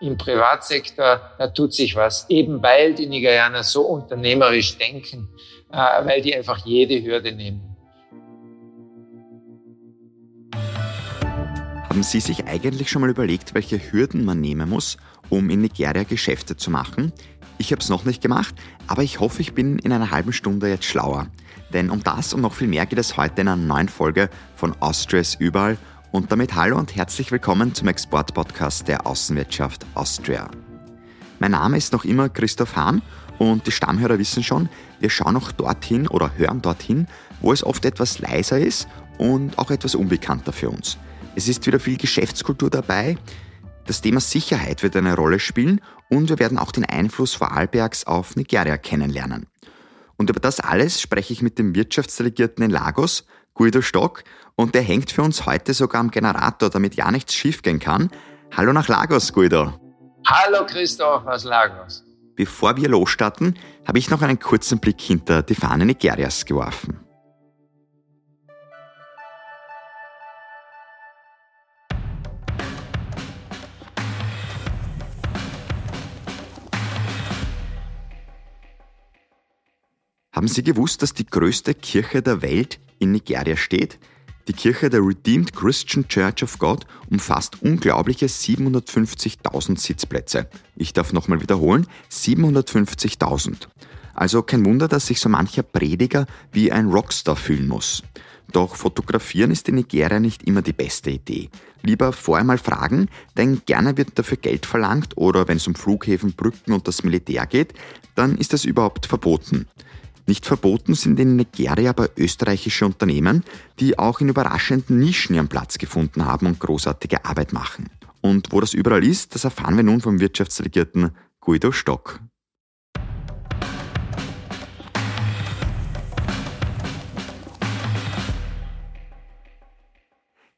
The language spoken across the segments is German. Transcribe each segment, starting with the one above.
im Privatsektor, da tut sich was, eben weil die Nigerianer so unternehmerisch denken, äh, weil die einfach jede Hürde nehmen. Haben Sie sich eigentlich schon mal überlegt, welche Hürden man nehmen muss, um in Nigeria Geschäfte zu machen? Ich habe es noch nicht gemacht, aber ich hoffe, ich bin in einer halben Stunde jetzt schlauer. Denn um das und noch viel mehr geht es heute in einer neuen Folge von Austrias überall und damit hallo und herzlich willkommen zum Export-Podcast der Außenwirtschaft Austria. Mein Name ist noch immer Christoph Hahn und die Stammhörer wissen schon, wir schauen noch dorthin oder hören dorthin, wo es oft etwas leiser ist und auch etwas unbekannter für uns. Es ist wieder viel Geschäftskultur dabei, das Thema Sicherheit wird eine Rolle spielen und wir werden auch den Einfluss Vorarlbergs auf Nigeria kennenlernen. Und über das alles spreche ich mit dem Wirtschaftsdelegierten in Lagos, Guido Stock, und der hängt für uns heute sogar am Generator, damit ja nichts schiefgehen kann. Hallo nach Lagos, Guido. Hallo Christoph aus Lagos. Bevor wir losstarten, habe ich noch einen kurzen Blick hinter die Fahne Nigerias geworfen. Haben Sie gewusst, dass die größte Kirche der Welt in Nigeria steht? Die Kirche der Redeemed Christian Church of God umfasst unglaubliche 750.000 Sitzplätze. Ich darf nochmal wiederholen, 750.000. Also kein Wunder, dass sich so mancher Prediger wie ein Rockstar fühlen muss. Doch fotografieren ist in Nigeria nicht immer die beste Idee. Lieber vorher mal fragen, denn gerne wird dafür Geld verlangt oder wenn es um Flughäfen, Brücken und das Militär geht, dann ist das überhaupt verboten. Nicht verboten sind in Nigeria aber österreichische Unternehmen, die auch in überraschenden Nischen ihren Platz gefunden haben und großartige Arbeit machen. Und wo das überall ist, das erfahren wir nun vom Wirtschaftsdelegierten Guido Stock.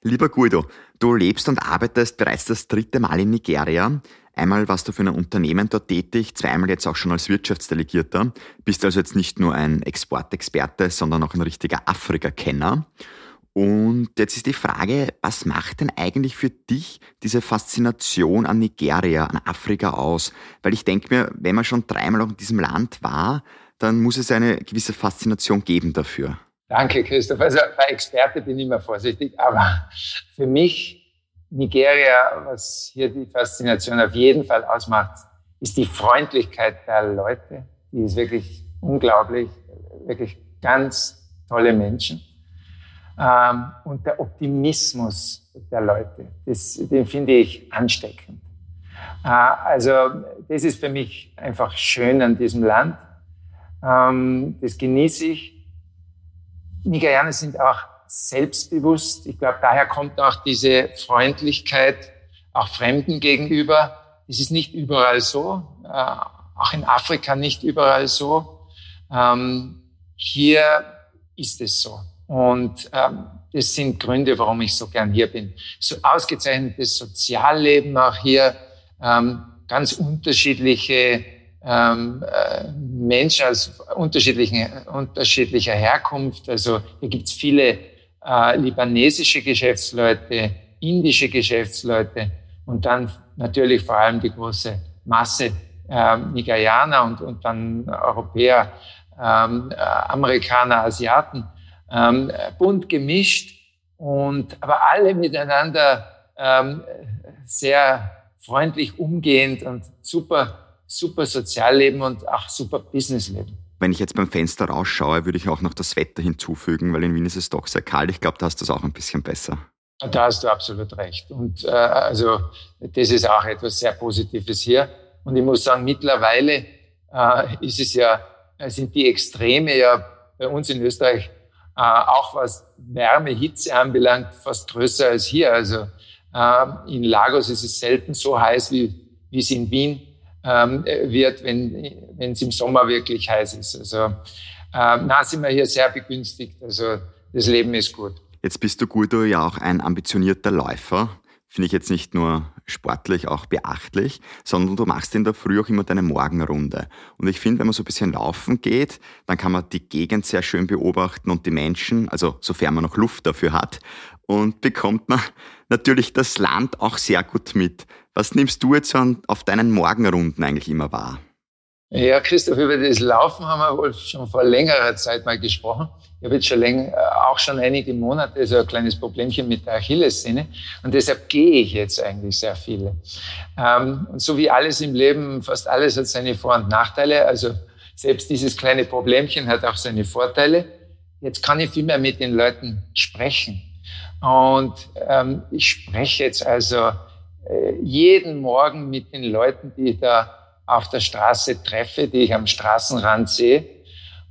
Lieber Guido, du lebst und arbeitest bereits das dritte Mal in Nigeria. Einmal warst du für ein Unternehmen dort tätig, zweimal jetzt auch schon als Wirtschaftsdelegierter. Bist also jetzt nicht nur ein Exportexperte, sondern auch ein richtiger Afrika-Kenner. Und jetzt ist die Frage, was macht denn eigentlich für dich diese Faszination an Nigeria, an Afrika aus? Weil ich denke mir, wenn man schon dreimal in diesem Land war, dann muss es eine gewisse Faszination geben dafür. Danke, Christoph. Also bei Experte bin ich immer vorsichtig, aber für mich Nigeria, was hier die Faszination auf jeden Fall ausmacht, ist die Freundlichkeit der Leute. Die ist wirklich unglaublich, wirklich ganz tolle Menschen. Ähm, und der Optimismus der Leute, das, den finde ich ansteckend. Äh, also das ist für mich einfach schön an diesem Land. Ähm, das genieße ich. Nigerianer sind auch selbstbewusst. Ich glaube, daher kommt auch diese Freundlichkeit auch Fremden gegenüber. Es ist nicht überall so, äh, auch in Afrika nicht überall so. Ähm, hier ist es so. Und ähm, das sind Gründe, warum ich so gern hier bin. So ausgezeichnetes Sozialleben auch hier, ähm, ganz unterschiedliche ähm, äh, Menschen aus unterschiedlichen, unterschiedlicher Herkunft. Also hier gibt's viele äh, libanesische Geschäftsleute, indische Geschäftsleute und dann natürlich vor allem die große Masse äh, Nigerianer und, und dann Europäer, ähm, äh, Amerikaner, Asiaten, ähm, bunt gemischt und aber alle miteinander ähm, sehr freundlich umgehend und super, super Sozialleben und auch super Businessleben. Wenn ich jetzt beim Fenster rausschaue, würde ich auch noch das Wetter hinzufügen, weil in Wien ist es doch sehr kalt. Ich glaube, da hast du es auch ein bisschen besser. Da hast du absolut recht. Und äh, also das ist auch etwas sehr Positives hier. Und ich muss sagen, mittlerweile äh, ist es ja, sind die Extreme ja bei uns in Österreich äh, auch was Wärme, Hitze anbelangt, fast größer als hier. Also äh, in Lagos ist es selten so heiß, wie, wie es in Wien ähm, wird, wenn es im Sommer wirklich heiß ist. Also äh, na sind wir hier sehr begünstigt. Also das Leben ist gut. Jetzt bist du Guido ja auch ein ambitionierter Läufer. Finde ich jetzt nicht nur sportlich, auch beachtlich, sondern du machst in der Früh auch immer deine Morgenrunde. Und ich finde, wenn man so ein bisschen laufen geht, dann kann man die Gegend sehr schön beobachten und die Menschen, also sofern man noch Luft dafür hat. und bekommt man natürlich das Land auch sehr gut mit. Was nimmst du jetzt auf deinen Morgenrunden eigentlich immer wahr? Ja, Christoph, über das Laufen haben wir wohl schon vor längerer Zeit mal gesprochen. Ich habe jetzt schon länger, auch schon einige Monate so ein kleines Problemchen mit der Achillessehne und deshalb gehe ich jetzt eigentlich sehr viele. Ähm, und so wie alles im Leben, fast alles hat seine Vor- und Nachteile. Also selbst dieses kleine Problemchen hat auch seine Vorteile. Jetzt kann ich viel mehr mit den Leuten sprechen. Und ähm, ich spreche jetzt also äh, jeden Morgen mit den Leuten, die ich da auf der Straße treffe, die ich am Straßenrand sehe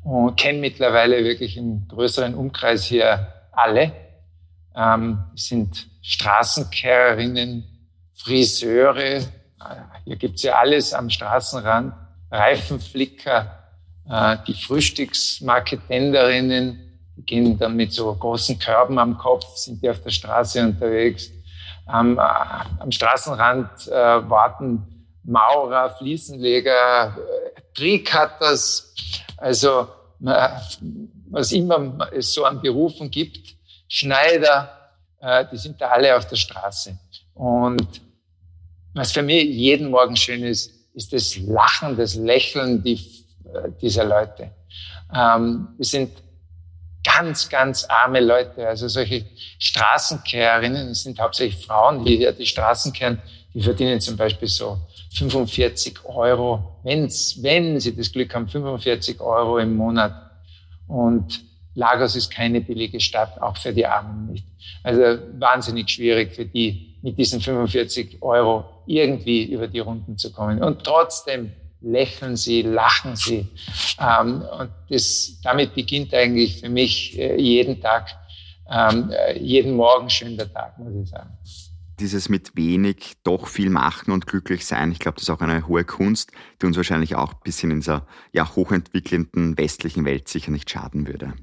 und kenne mittlerweile wirklich im größeren Umkreis hier alle. Ähm, sind Straßenkehrerinnen, Friseure, hier gibt's ja alles am Straßenrand, Reifenflicker, äh, die Frühstücksmarketenderinnen, die gehen dann mit so großen Körben am Kopf, sind die auf der Straße unterwegs. Am, äh, am Straßenrand äh, warten Maurer, Fliesenleger, äh, Tree-Cutters, also was immer es so an Berufen gibt, Schneider, äh, die sind da alle auf der Straße. Und was für mich jeden Morgen schön ist, ist das Lachen, das Lächeln äh, dieser Leute. Ähm, wir sind ganz, ganz arme Leute. Also solche Straßenkehrerinnen, das sind hauptsächlich Frauen, die hier die Straßen kehren, die verdienen zum Beispiel so 45 Euro, wenn's, wenn sie das Glück haben, 45 Euro im Monat. Und Lagos ist keine billige Stadt, auch für die Armen nicht. Also wahnsinnig schwierig für die, mit diesen 45 Euro irgendwie über die Runden zu kommen. Und trotzdem lächeln sie, lachen sie. Ähm, und das, damit beginnt eigentlich für mich äh, jeden Tag, ähm, äh, jeden Morgen schön der Tag, muss ich sagen. Dieses mit wenig doch viel machen und glücklich sein, ich glaube, das ist auch eine hohe Kunst, die uns wahrscheinlich auch ein bisschen in dieser ja, hochentwickelnden westlichen Welt sicher nicht schaden würde.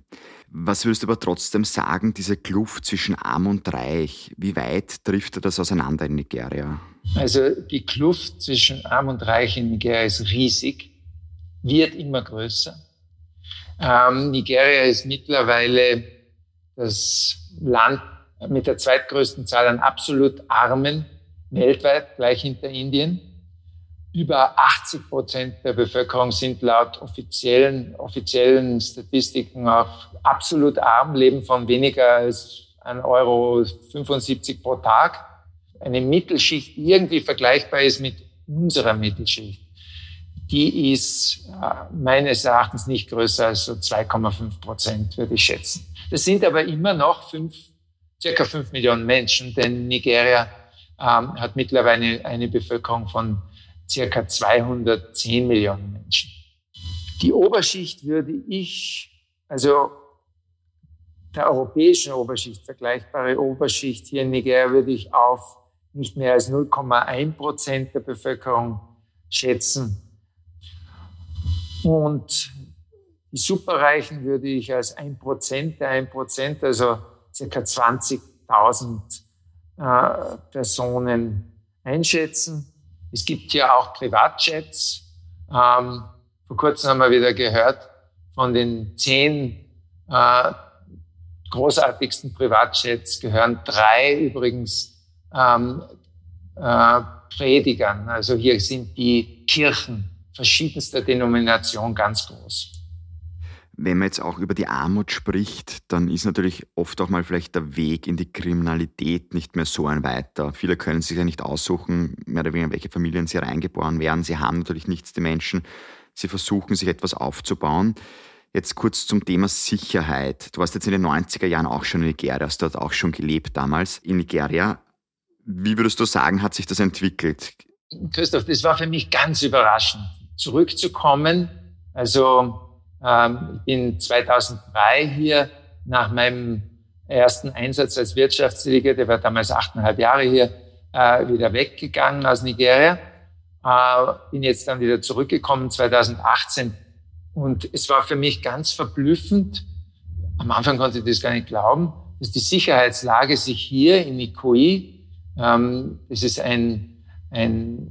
Was würdest du aber trotzdem sagen, diese Kluft zwischen arm und reich, wie weit trifft das auseinander in Nigeria? Also die Kluft zwischen arm und reich in Nigeria ist riesig, wird immer größer. Ähm, Nigeria ist mittlerweile das Land mit der zweitgrößten Zahl an absolut Armen weltweit, gleich hinter Indien. Über 80 Prozent der Bevölkerung sind laut offiziellen, offiziellen Statistiken auch absolut arm, leben von weniger als 1,75 Euro pro Tag. Eine Mittelschicht, die irgendwie vergleichbar ist mit unserer Mittelschicht, die ist äh, meines Erachtens nicht größer als so 2,5 Prozent, würde ich schätzen. Das sind aber immer noch fünf, circa fünf Millionen Menschen, denn Nigeria ähm, hat mittlerweile eine Bevölkerung von circa 210 Millionen Menschen. Die Oberschicht würde ich, also der europäischen Oberschicht, vergleichbare Oberschicht hier in Nigeria würde ich auf nicht mehr als 0,1 Prozent der Bevölkerung schätzen. Und die Superreichen würde ich als 1 Prozent der 1 Prozent, also circa 20.000 äh, Personen einschätzen. Es gibt hier auch Privatjets. Ähm, vor kurzem haben wir wieder gehört, von den zehn äh, großartigsten Privatjets gehören drei übrigens ähm, äh, Predigern. Also hier sind die Kirchen verschiedenster Denomination ganz groß. Wenn man jetzt auch über die Armut spricht, dann ist natürlich oft auch mal vielleicht der Weg in die Kriminalität nicht mehr so ein weiter. Viele können sich ja nicht aussuchen, mehr oder weniger, in welche Familien sie reingeboren werden. Sie haben natürlich nichts, die Menschen. Sie versuchen, sich etwas aufzubauen. Jetzt kurz zum Thema Sicherheit. Du warst jetzt in den 90er Jahren auch schon in Nigeria, hast dort auch schon gelebt damals in Nigeria. Wie würdest du sagen, hat sich das entwickelt? Christoph, das war für mich ganz überraschend, zurückzukommen. Also ähm, ich bin 2003 hier nach meinem ersten Einsatz als Wirtschaftsdelegiert, der war damals achteinhalb Jahre hier, äh, wieder weggegangen aus Nigeria. Äh, bin jetzt dann wieder zurückgekommen 2018 und es war für mich ganz verblüffend. Am Anfang konnte ich das gar nicht glauben, dass die Sicherheitslage sich hier in Nikoi, ähm, das ist ein, ein,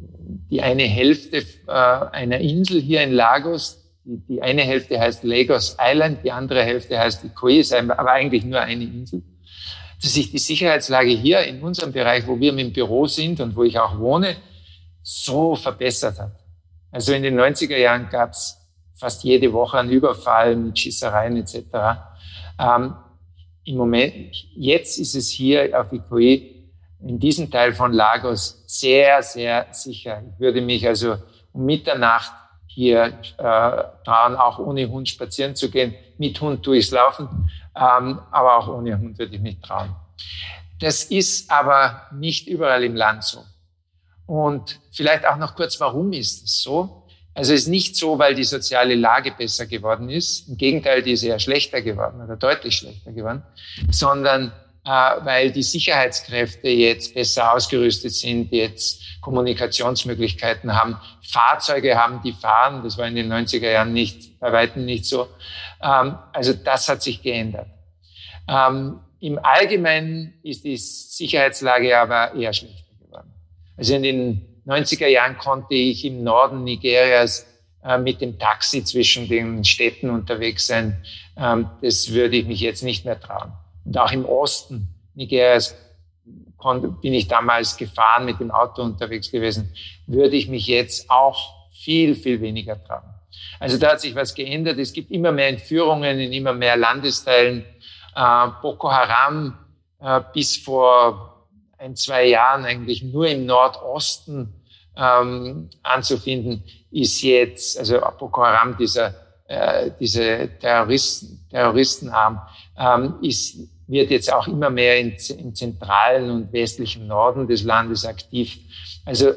die eine Hälfte äh, einer Insel hier in Lagos, die, die eine Hälfte heißt Lagos Island, die andere Hälfte heißt ist aber eigentlich nur eine Insel. dass sich die Sicherheitslage hier in unserem Bereich, wo wir im Büro sind und wo ich auch wohne, so verbessert hat. Also in den 90er Jahren gab es fast jede Woche einen Überfall mit Schießereien etc. Ähm, Im Moment, jetzt ist es hier auf Ikoe in diesem Teil von Lagos sehr, sehr sicher. Ich würde mich also um Mitternacht hier äh, trauen, auch ohne Hund spazieren zu gehen. Mit Hund tue ich es laufen, ähm, aber auch ohne Hund würde ich mich trauen. Das ist aber nicht überall im Land so. Und vielleicht auch noch kurz, warum ist es so? Also es ist nicht so, weil die soziale Lage besser geworden ist. Im Gegenteil, die ist eher schlechter geworden oder deutlich schlechter geworden, sondern weil die Sicherheitskräfte jetzt besser ausgerüstet sind, jetzt Kommunikationsmöglichkeiten haben, Fahrzeuge haben, die fahren. Das war in den 90er Jahren nicht, bei weitem nicht so. Ähm, also das hat sich geändert. Ähm, Im Allgemeinen ist die Sicherheitslage aber eher schlechter geworden. Also in den 90er Jahren konnte ich im Norden Nigerias äh, mit dem Taxi zwischen den Städten unterwegs sein. Ähm, das würde ich mich jetzt nicht mehr trauen. Und auch im Osten Nigerias bin ich damals gefahren, mit dem Auto unterwegs gewesen, würde ich mich jetzt auch viel, viel weniger trauen. Also da hat sich was geändert. Es gibt immer mehr Entführungen in immer mehr Landesteilen. Äh, Boko Haram äh, bis vor ein, zwei Jahren eigentlich nur im Nordosten ähm, anzufinden, ist jetzt, also Boko Haram, dieser, äh, diese Terroristen, Terroristenarm, ähm, ist wird jetzt auch immer mehr in, im zentralen und westlichen Norden des Landes aktiv. Also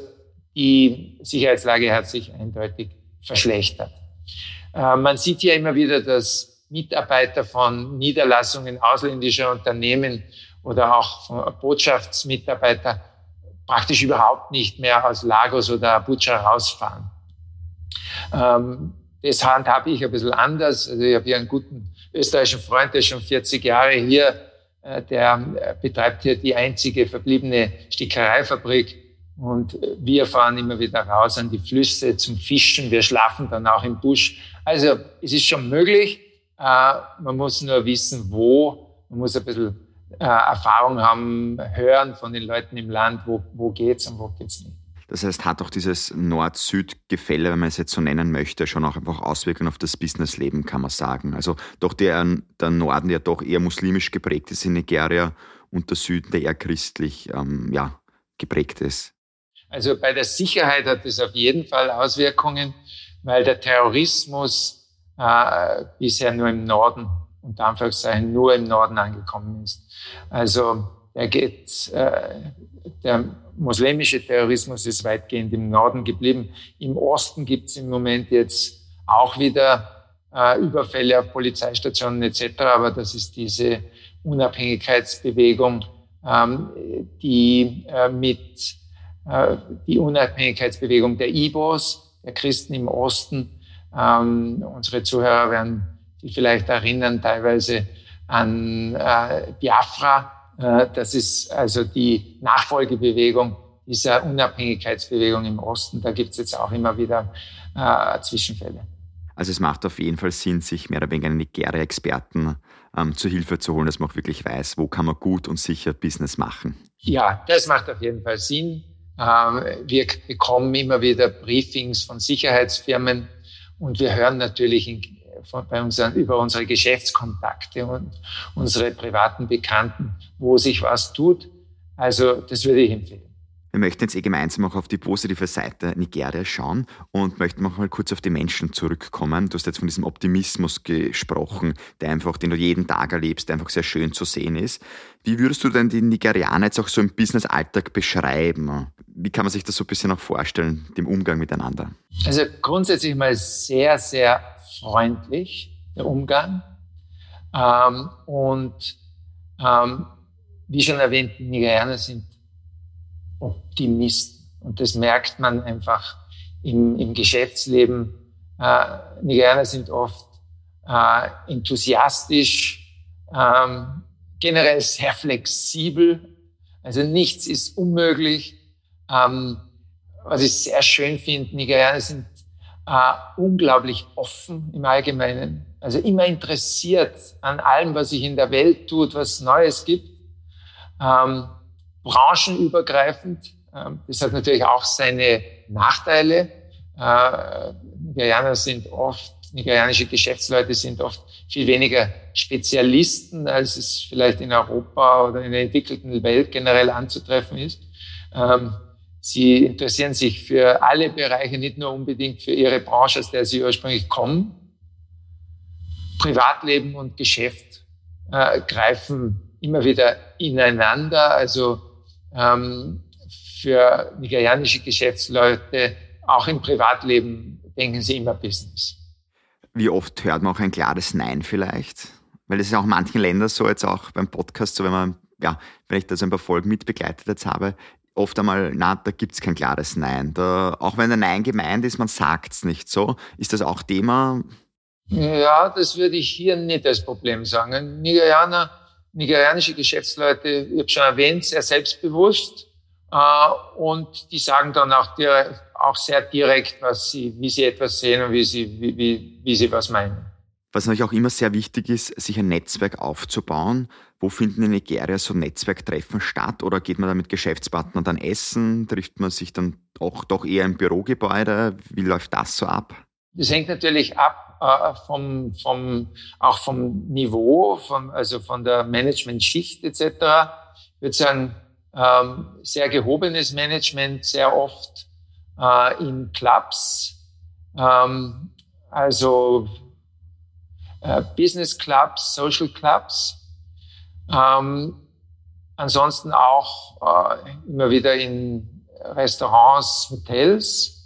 die Sicherheitslage hat sich eindeutig verschlechtert. Äh, man sieht ja immer wieder, dass Mitarbeiter von Niederlassungen ausländischer Unternehmen oder auch Botschaftsmitarbeiter praktisch überhaupt nicht mehr aus Lagos oder Abuja rausfahren. Ähm, das handhabe ich ein bisschen anders. Also ich habe hier einen guten österreichischen Freund, der schon 40 Jahre hier, der äh, betreibt hier die einzige verbliebene Stickereifabrik. Und wir fahren immer wieder raus an die Flüsse zum Fischen. Wir schlafen dann auch im Busch. Also es ist schon möglich. Äh, man muss nur wissen, wo. Man muss ein bisschen Erfahrung haben, hören von den Leuten im Land, wo, wo geht's und wo geht's nicht. Das heißt, hat auch dieses Nord-Süd-Gefälle, wenn man es jetzt so nennen möchte, schon auch einfach Auswirkungen auf das Businessleben, kann man sagen. Also doch der, der Norden ja doch eher muslimisch geprägt ist in Nigeria und der Süden, der eher christlich ähm, ja, geprägt ist. Also bei der Sicherheit hat es auf jeden Fall Auswirkungen, weil der Terrorismus äh, bisher nur im Norden, unter Anführungszeichen nur im Norden angekommen ist. Also er geht, äh, der muslimische Terrorismus ist weitgehend im Norden geblieben. Im Osten gibt es im Moment jetzt auch wieder äh, Überfälle auf Polizeistationen etc., aber das ist diese Unabhängigkeitsbewegung, ähm, die äh, mit äh, die Unabhängigkeitsbewegung der Ibos, der Christen im Osten. Ähm, unsere Zuhörer werden sich vielleicht erinnern teilweise an äh, Biafra, das ist also die Nachfolgebewegung dieser Unabhängigkeitsbewegung im Osten. Da gibt es jetzt auch immer wieder äh, Zwischenfälle. Also es macht auf jeden Fall Sinn, sich mehr oder weniger einen Nigeria-Experten ähm, zur Hilfe zu holen, dass man auch wirklich weiß, wo kann man gut und sicher Business machen. Ja, das macht auf jeden Fall Sinn. Ähm, wir bekommen immer wieder Briefings von Sicherheitsfirmen und wir hören natürlich in bei unseren, über unsere Geschäftskontakte und unsere privaten Bekannten, wo sich was tut. Also das würde ich empfehlen. Wir möchten jetzt eh gemeinsam auch auf die positive Seite Nigeria schauen und möchten noch mal kurz auf die Menschen zurückkommen. Du hast jetzt von diesem Optimismus gesprochen, der einfach, den du jeden Tag erlebst, der einfach sehr schön zu sehen ist. Wie würdest du denn die Nigerianer jetzt auch so im Business-Alltag beschreiben? Wie kann man sich das so ein bisschen auch vorstellen, dem Umgang miteinander? Also grundsätzlich mal sehr, sehr freundlich, der Umgang. Ähm, und ähm, wie schon erwähnt, Nigerianer sind Optimisten. Und das merkt man einfach im, im Geschäftsleben. Äh, Nigerianer sind oft äh, enthusiastisch, ähm, generell sehr flexibel. Also nichts ist unmöglich. Ähm, was ich sehr schön finde, Nigerianer sind äh, unglaublich offen im Allgemeinen, also immer interessiert an allem, was sich in der Welt tut, was Neues gibt. ähm, branchenübergreifend. Ähm, das hat natürlich auch seine Nachteile. Äh, Nigerianer sind oft, nigerianische Geschäftsleute sind oft viel weniger Spezialisten, als es vielleicht in Europa oder in der entwickelten Welt generell anzutreffen ist. Ähm, sie interessieren sich für alle Bereiche, nicht nur unbedingt für ihre Branche, aus der sie ursprünglich kommen. Privatleben und Geschäft äh, greifen immer wieder ineinander. Also ähm, für nigerianische Geschäftsleute, auch im Privatleben, denken sie immer Business. Wie oft hört man auch ein klares Nein vielleicht? Weil es ist auch in manchen Ländern so, jetzt auch beim Podcast, so wenn man, ja, wenn ich da so ein paar Folgen mitbegleitet jetzt habe, oft einmal, na, da gibt es kein klares Nein. Da, auch wenn ein Nein gemeint ist, man sagt es nicht so. Ist das auch Thema? Ja, das würde ich hier nicht als Problem sagen. Nigerianer, nigerianische Geschäftsleute, ich habe schon erwähnt, sehr selbstbewusst äh, und die sagen dann auch, direkt, auch sehr direkt, was sie, wie sie etwas sehen und wie sie, wie, wie, wie sie was meinen. Was natürlich auch immer sehr wichtig ist, sich ein Netzwerk aufzubauen. Wo finden in Nigeria so Netzwerktreffen statt? Oder geht man da mit Geschäftspartnern dann essen? Trifft man sich dann auch doch eher im Bürogebäude? Wie läuft das so ab? Das hängt natürlich ab äh, vom, vom, auch vom Niveau, vom, also von der Management-Schicht etc. Ich würde sagen, ähm, sehr gehobenes Management, sehr oft äh, in Clubs, ähm, also äh, Business Clubs, Social Clubs. Ähm, ansonsten auch äh, immer wieder in Restaurants, Hotels.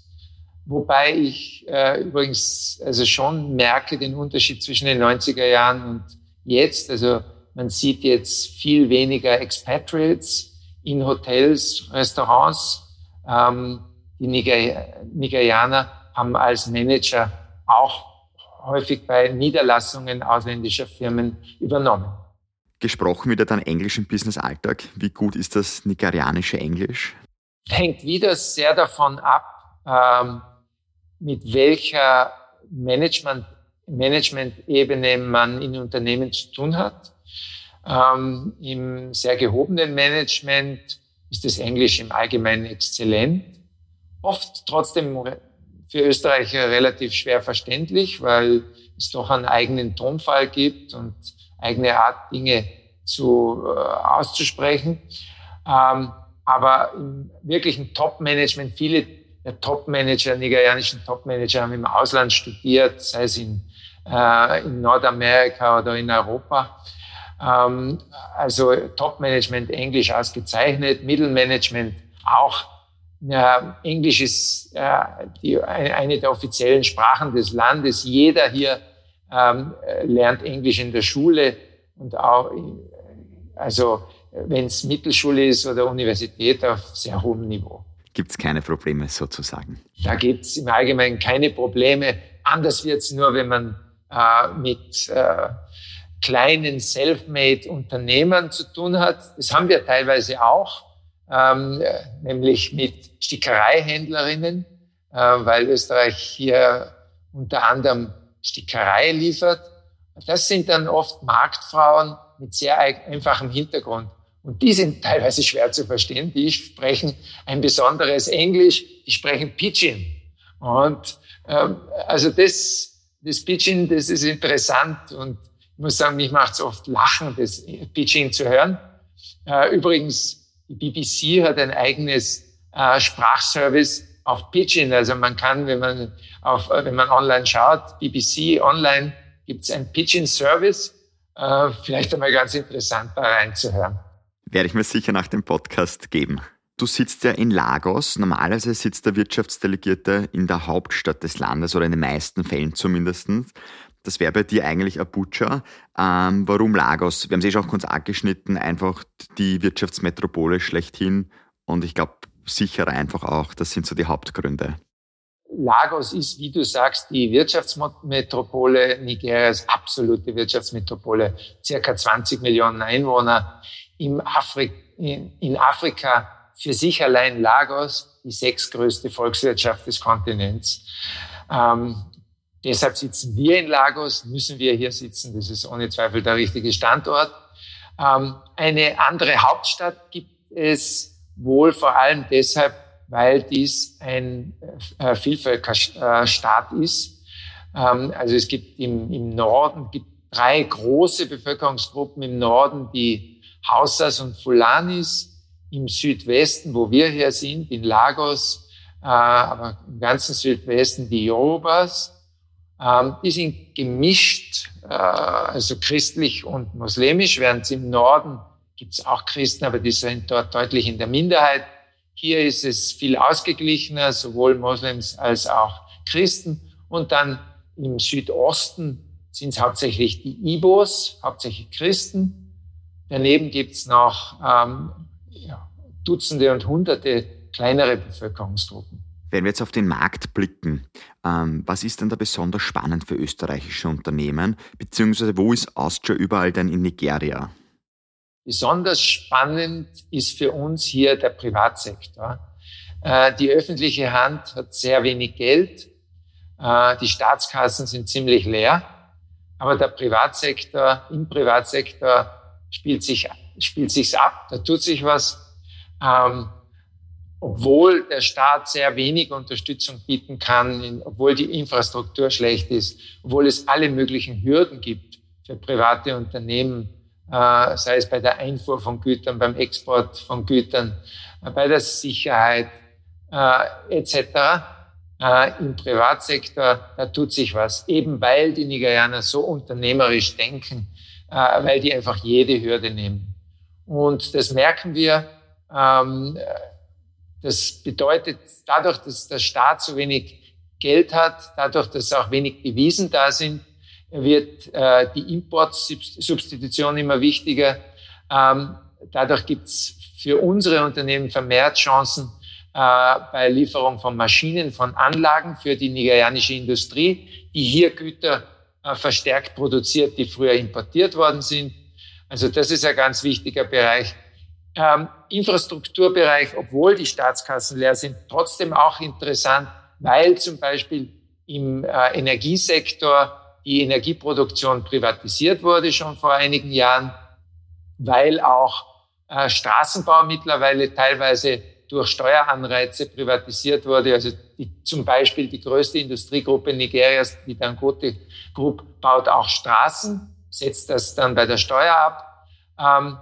Wobei ich äh, übrigens also schon merke den Unterschied zwischen den 90er Jahren und jetzt. Also man sieht jetzt viel weniger Expatriates in Hotels, Restaurants. Ähm, die Niger Nigerianer haben als Manager auch häufig bei Niederlassungen ausländischer Firmen übernommen. Gesprochen wieder dein Englisch im Business-Alltag. Wie gut ist das nigerianische Englisch? Hängt wieder sehr davon ab, ähm, mit welcher Management, Management-Ebene man in Unternehmen zu tun hat. Ähm, Im sehr gehobenen Management ist das Englisch im Allgemeinen exzellent. Oft trotzdem für Österreicher relativ schwer verständlich, weil es doch einen eigenen Tonfall gibt und eigene Art, Dinge zu, äh, auszusprechen. Ähm, aber im wirklichen Top-Management, viele der Top-Manager, nigerianischen Top-Manager haben im Ausland studiert, sei es in, äh, in Nordamerika oder in Europa. Ähm, also Top-Management Englisch ausgezeichnet, Mittelmanagement auch. Ja, Englisch ist äh, die, eine der offiziellen Sprachen des Landes. Jeder hier ähm, lernt Englisch in der Schule und auch, also wenn es Mittelschule ist oder Universität auf sehr hohem Niveau. Gibt es keine Probleme sozusagen? Da gibt es im Allgemeinen keine Probleme. Anders wird es nur, wenn man äh, mit äh, kleinen Selfmade-Unternehmern zu tun hat. Das haben wir teilweise auch, ähm, nämlich mit Stickereihändlerinnen, äh, weil Österreich hier unter anderem Stickerei liefert. Das sind dann oft Marktfrauen mit sehr einfachem Hintergrund. Und die sind teilweise schwer zu verstehen. Die sprechen ein besonderes Englisch, die sprechen Pidgin. Und ähm, also das, das Pidgin, das ist interessant und ich muss sagen, mich macht es oft lachen, das Pidgin zu hören. Äh, übrigens, die BBC hat ein eigenes äh, Sprachservice auf Pidgin. Also man kann, wenn man, auf, äh, wenn man online schaut, BBC online, gibt es ein Pidgin-Service. Äh, vielleicht einmal ganz interessant da reinzuhören. Werde ich mir sicher nach dem Podcast geben. Du sitzt ja in Lagos. Normalerweise sitzt der Wirtschaftsdelegierte in der Hauptstadt des Landes oder in den meisten Fällen zumindest. Das wäre bei dir eigentlich Abuja. Ähm, warum Lagos? Wir haben es eh schon kurz angeschnitten, einfach die Wirtschaftsmetropole schlechthin und ich glaube sicher einfach auch, das sind so die Hauptgründe. Lagos ist, wie du sagst, die Wirtschaftsmetropole Nigerias, absolute Wirtschaftsmetropole, circa 20 Millionen Einwohner. Afri in Afrika für sich allein Lagos die sechstgrößte Volkswirtschaft des Kontinents. Ähm, Deshalb sitzen wir in Lagos, müssen wir hier sitzen. Das ist ohne Zweifel der richtige Standort. Ähm, eine andere Hauptstadt gibt es wohl vor allem deshalb, weil dies ein äh, Vielvölkerstaat ist. Ähm, also es gibt im, im Norden gibt drei große Bevölkerungsgruppen im Norden, die Hausas und Fulanis, im Südwesten, wo wir hier sind, in Lagos, äh, aber im ganzen Südwesten die Yorubas. Ähm, die sind gemischt, äh, also christlich und muslimisch, während im Norden gibt es auch Christen, aber die sind dort deutlich in der Minderheit. Hier ist es viel ausgeglichener, sowohl Moslems als auch Christen. Und dann im Südosten sind es hauptsächlich die Ibos, hauptsächlich Christen. Daneben gibt es noch ähm, ja, Dutzende und Hunderte kleinere Bevölkerungsgruppen. Wenn wir jetzt auf den Markt blicken, ähm, was ist denn da besonders spannend für österreichische Unternehmen, beziehungsweise wo ist Austria überall denn in Nigeria? Besonders spannend ist für uns hier der Privatsektor. Äh, die öffentliche Hand hat sehr wenig Geld, äh, die Staatskassen sind ziemlich leer, aber der Privatsektor, im Privatsektor spielt sich spielt sich's ab, da tut sich was. Ähm, obwohl der Staat sehr wenig Unterstützung bieten kann, obwohl die Infrastruktur schlecht ist, obwohl es alle möglichen Hürden gibt für private Unternehmen, äh, sei es bei der Einfuhr von Gütern, beim Export von Gütern, äh, bei der Sicherheit äh, etc. Äh, Im Privatsektor, da tut sich was, eben weil die Nigerianer so unternehmerisch denken, weil die einfach jede Hürde nehmen. Und das merken wir. Ähm, das bedeutet, dadurch, dass der Staat so wenig Geld hat, dadurch, dass auch wenig Devisen da sind, wird äh, die Importsubstitution immer wichtiger. Ähm, dadurch gibt es für unsere Unternehmen vermehrt Chancen äh, bei Lieferung von Maschinen, von Anlagen für die nigerianische Industrie, die hier Güter äh, verstärkt produziert, die früher importiert worden sind. Also das ist ein ganz wichtiger Bereich ähm, Infrastrukturbereich, obwohl die Staatskassen leer sind, trotzdem auch interessant, weil zum Beispiel im äh, Energiesektor die Energieproduktion privatisiert wurde schon vor einigen Jahren, weil auch äh, Straßenbau mittlerweile teilweise durch Steueranreize privatisiert wurde. Also die, zum Beispiel die größte Industriegruppe Nigerias, die Dangote Group, baut auch Straßen, setzt das dann bei der Steuer ab. Ähm,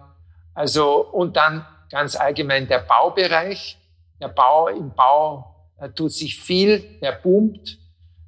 also, und dann ganz allgemein der Baubereich. Der Bau, im Bau äh, tut sich viel, der boomt.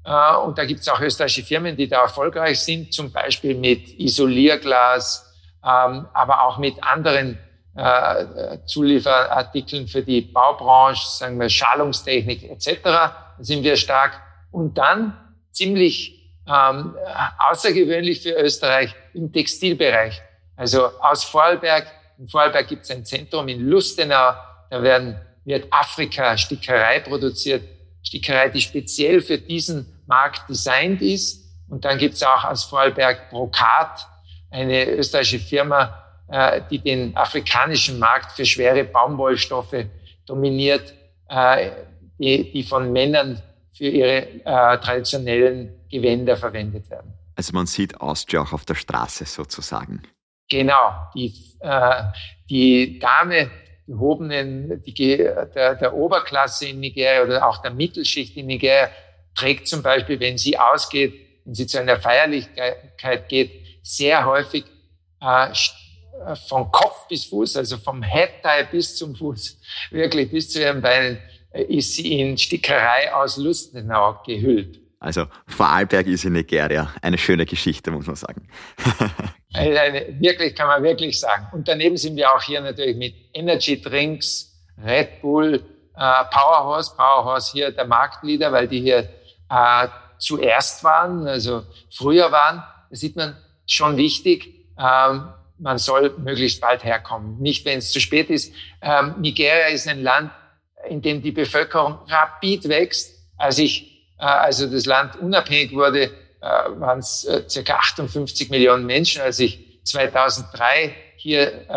Äh, und da gibt es auch österreichische Firmen, die da erfolgreich sind, zum Beispiel mit Isolierglas, ähm, aber auch mit anderen äh, Zulieferartikeln für die Baubranche, sagen wir Schalungstechnik etc. Sind wir stark. Und dann ziemlich ähm, außergewöhnlich für Österreich im Textilbereich. Also aus Vorarlberg in Vorarlberg gibt es ein Zentrum in Lustenau, da werden, wird Afrika-Stickerei produziert. Stickerei, die speziell für diesen Markt designt ist. Und dann gibt es auch aus Vorarlberg Brokat, eine österreichische Firma, äh, die den afrikanischen Markt für schwere Baumwollstoffe dominiert, äh, die, die von Männern für ihre äh, traditionellen Gewänder verwendet werden. Also man sieht Austria auch auf der Straße sozusagen. Genau, die, äh, die Dame gehobenen, die, der, der Oberklasse in Nigeria oder auch der Mittelschicht in Nigeria trägt zum Beispiel, wenn sie ausgeht, wenn sie zu einer Feierlichkeit geht, sehr häufig äh, von Kopf bis Fuß, also vom Headtie bis zum Fuß, wirklich bis zu ihren Beinen, äh, ist sie in Stickerei aus Lustenau gehüllt. Also Vorarlberg ist in Nigeria. Eine schöne Geschichte, muss man sagen. eine, eine, wirklich, kann man wirklich sagen. Und daneben sind wir auch hier natürlich mit Energy Drinks, Red Bull, äh, Powerhouse. Powerhouse hier der Marktleader, weil die hier äh, zuerst waren, also früher waren. Da sieht man schon wichtig. Ähm, man soll möglichst bald herkommen. Nicht, wenn es zu spät ist. Ähm, Nigeria ist ein Land, in dem die Bevölkerung rapid wächst. Als ich äh, also das Land unabhängig wurde, äh, waren es äh, circa 58 Millionen Menschen. Als ich 2003 hier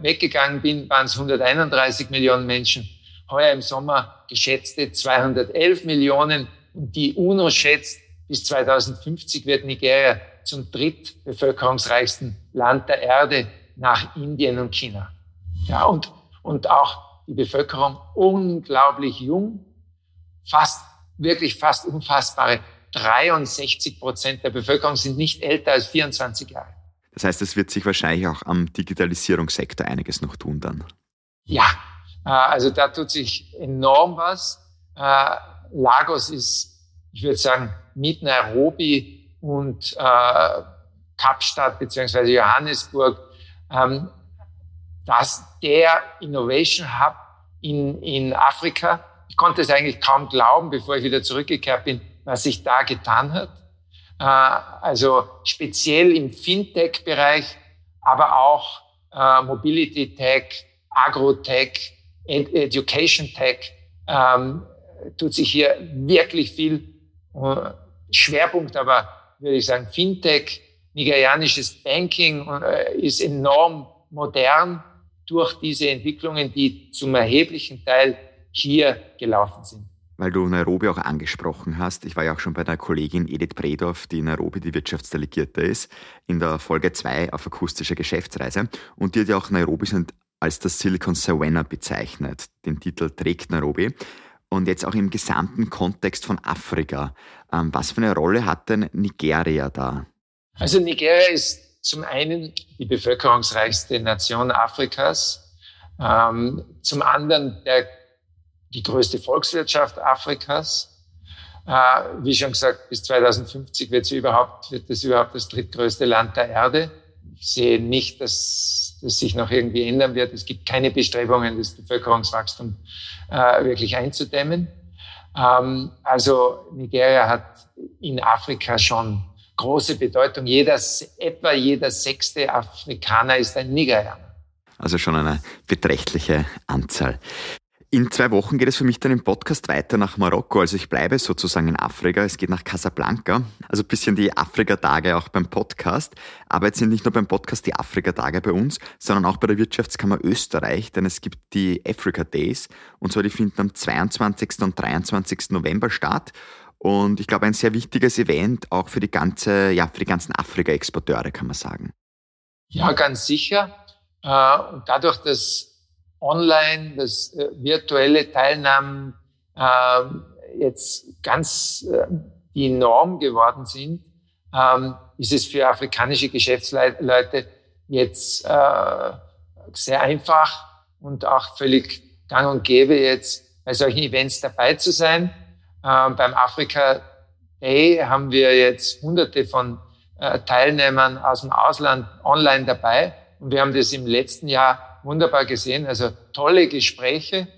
weggegangen bin, waren es 131 Millionen Menschen. Heuer im Sommer geschätzte 211 Millionen. Und die UNO schätzt, bis 2050 wird Nigeria zum drittbevölkerungsreichsten Land der Erde nach Indien und China. Ja, und, und auch die Bevölkerung unglaublich jung, fast, wirklich fast unfassbare 63 Prozent der Bevölkerung sind nicht älter als 24 Jahre. Das heißt, es wird sich wahrscheinlich auch am Digitalisierungssektor einiges noch tun dann. Ja, äh, also da tut sich enorm was. Äh, Lagos ist, ich würde sagen, mit Nairobi und äh, Kapstadt beziehungsweise Johannesburg ähm, das der Innovation Hub in, in Afrika. Ich konnte es eigentlich kaum glauben, bevor ich wieder zurückgekehrt bin, was sich da getan hat. Äh, also speziell im Fintech-Bereich, aber auch äh, Mobility Tech, Agrotech, Ed Education Tech, ähm, tut sich hier wirklich viel. Äh, Schwerpunkt aber, würde ich sagen, Fintech, nigerianisches Banking äh, ist enorm modern durch diese Entwicklungen, die zum erheblichen Teil hier gelaufen sind. Weil du Nairobi auch angesprochen hast. Ich war ja auch schon bei der Kollegin Edith Bredorf, die in Nairobi die Wirtschaftsdelegierte ist, in der Folge 2 auf akustischer Geschäftsreise. Und die hat ja auch Nairobi als das Silicon Savannah bezeichnet. Den Titel trägt Nairobi. Und jetzt auch im gesamten Kontext von Afrika. Ähm, was für eine Rolle hat denn Nigeria da? Also Nigeria ist zum einen die bevölkerungsreichste Nation Afrikas, ähm, zum anderen der, die größte Volkswirtschaft Afrikas. Äh, wie schon gesagt, bis 2050 wird, sie überhaupt, wird es überhaupt das drittgrößte Land der Erde. Ich sehe nicht, dass das sich noch irgendwie ändern wird. Es gibt keine Bestrebungen, das Bevölkerungswachstum äh, wirklich einzudämmen. Ähm, also Nigeria hat in Afrika schon große Bedeutung. Jeder, etwa jeder sechste Afrikaner ist ein Nigerianer. Also schon eine beträchtliche Anzahl. In zwei Wochen geht es für mich dann im Podcast weiter nach Marokko. Also ich bleibe sozusagen in Afrika. Es geht nach Casablanca. Also ein bisschen die Afrika-Tage auch beim Podcast. Aber jetzt sind nicht nur beim Podcast die Afrika-Tage bei uns, sondern auch bei der Wirtschaftskammer Österreich, denn es gibt die Africa Days. Und zwar die finden am 22. und 23. November statt. Und ich glaube, ein sehr wichtiges Event auch für die ganze, ja, für die ganzen Afrika-Exporteure, kann man sagen. Ja, ganz sicher. Äh, und dadurch, dass online, dass äh, virtuelle Teilnahmen ähm, jetzt ganz äh, die Norm geworden sind, ähm, ist es für afrikanische Geschäftsleute jetzt sehr einfach und auch völlig gang und gäbe, jetzt bei solchen Events dabei zu sein. Ähm, beim Afrika Day haben wir jetzt hunderte von äh, Teilnehmern aus dem Ausland online dabei. Und wir haben das im letzten Jahr wunderbar gesehen. Also tolle Gespräche,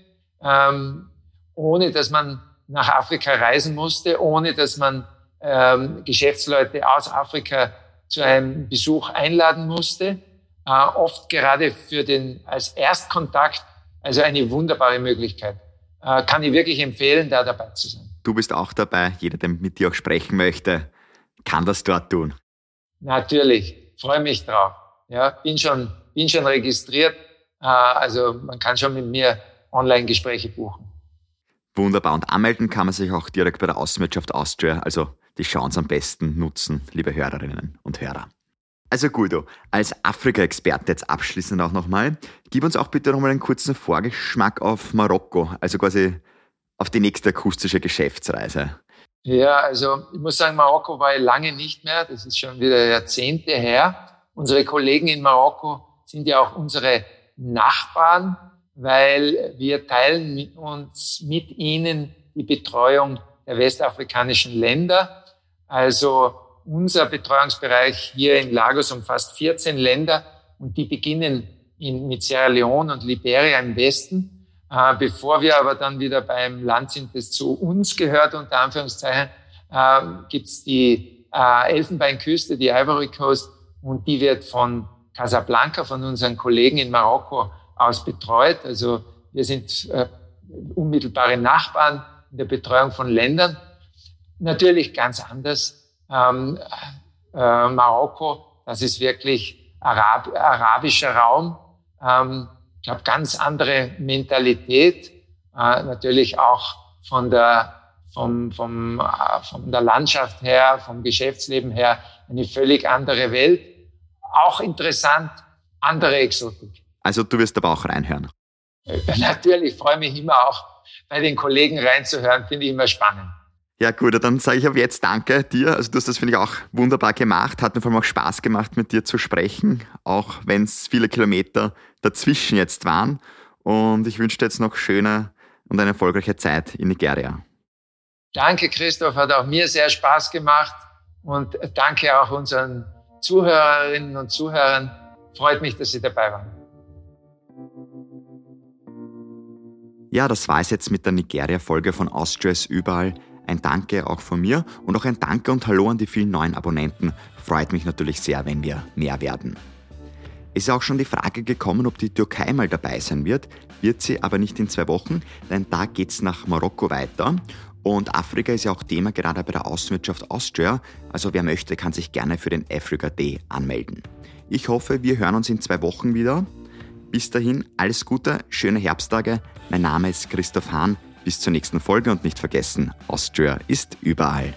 ähm, ohne dass man nach Afrika reisen musste, ohne dass man ähm, Geschäftsleute aus Afrika zu einem Besuch einladen musste. Äh, oft gerade für den als Erstkontakt, also eine wunderbare Möglichkeit. Äh, kann ich wirklich empfehlen, da dabei zu sein. Du bist auch dabei. Jeder, der mit dir auch sprechen möchte, kann das dort tun. Natürlich. Freue mich drauf. Ja, bin schon, bin schon registriert. Äh, also man kann schon mit mir Online-Gespräche buchen. Wunderbar. Und anmelden kann man sich auch direkt bei der Außenwirtschaft Austria. Also die Chance am besten nutzen, liebe Hörerinnen und Hörer. Also Guido, als Afrika-Experte jetzt abschließend auch nochmal, gib uns auch bitte nochmal einen kurzen Vorgeschmack auf Marokko. Also quasi auf die nächste akustische Geschäftsreise? Ja, also ich muss sagen, Marokko war ich lange nicht mehr. Das ist schon wieder Jahrzehnte her. Unsere Kollegen in Marokko sind ja auch unsere Nachbarn, weil wir teilen mit uns mit ihnen die Betreuung der westafrikanischen Länder. Also unser Betreuungsbereich hier in Lagos umfasst 14 Länder und die beginnen in, mit Sierra Leone und Liberia im Westen äh, bevor wir aber dann wieder beim Land sind, das zu uns gehört, unter Anführungszeichen, äh, gibt's die äh, Elfenbeinküste, die Ivory Coast, und die wird von Casablanca, von unseren Kollegen in Marokko aus betreut. Also wir sind äh, unmittelbare Nachbarn in der Betreuung von Ländern. Natürlich ganz anders. Ähm, äh, Marokko, das ist wirklich Arab arabischer Raum. Ähm, ich glaube, ganz andere Mentalität, äh, natürlich auch von der, vom, vom, äh, von der Landschaft her, vom Geschäftsleben her, eine völlig andere Welt. Auch interessant, andere Exotik. Also du wirst aber auch reinhören. Natürlich, freue mich immer auch bei den Kollegen reinzuhören, finde ich immer spannend. Ja gut, dann sage ich aber jetzt danke dir. Also du hast das, finde ich, auch wunderbar gemacht. Hat mir vor allem auch Spaß gemacht, mit dir zu sprechen, auch wenn es viele Kilometer dazwischen jetzt waren. Und ich wünsche dir jetzt noch schöne und eine erfolgreiche Zeit in Nigeria. Danke, Christoph, hat auch mir sehr Spaß gemacht. Und danke auch unseren Zuhörerinnen und Zuhörern. Freut mich, dass Sie dabei waren. Ja, das war es jetzt mit der Nigeria-Folge von Austria ist überall. Ein Danke auch von mir und auch ein Danke und Hallo an die vielen neuen Abonnenten. Freut mich natürlich sehr, wenn wir mehr werden. Es ist auch schon die Frage gekommen, ob die Türkei mal dabei sein wird. Wird sie aber nicht in zwei Wochen, denn da geht es nach Marokko weiter. Und Afrika ist ja auch Thema gerade bei der Außenwirtschaft Austria. Also wer möchte, kann sich gerne für den Africa Day anmelden. Ich hoffe, wir hören uns in zwei Wochen wieder. Bis dahin, alles Gute, schöne Herbsttage. Mein Name ist Christoph Hahn. Bis zur nächsten Folge und nicht vergessen, Austria ist überall.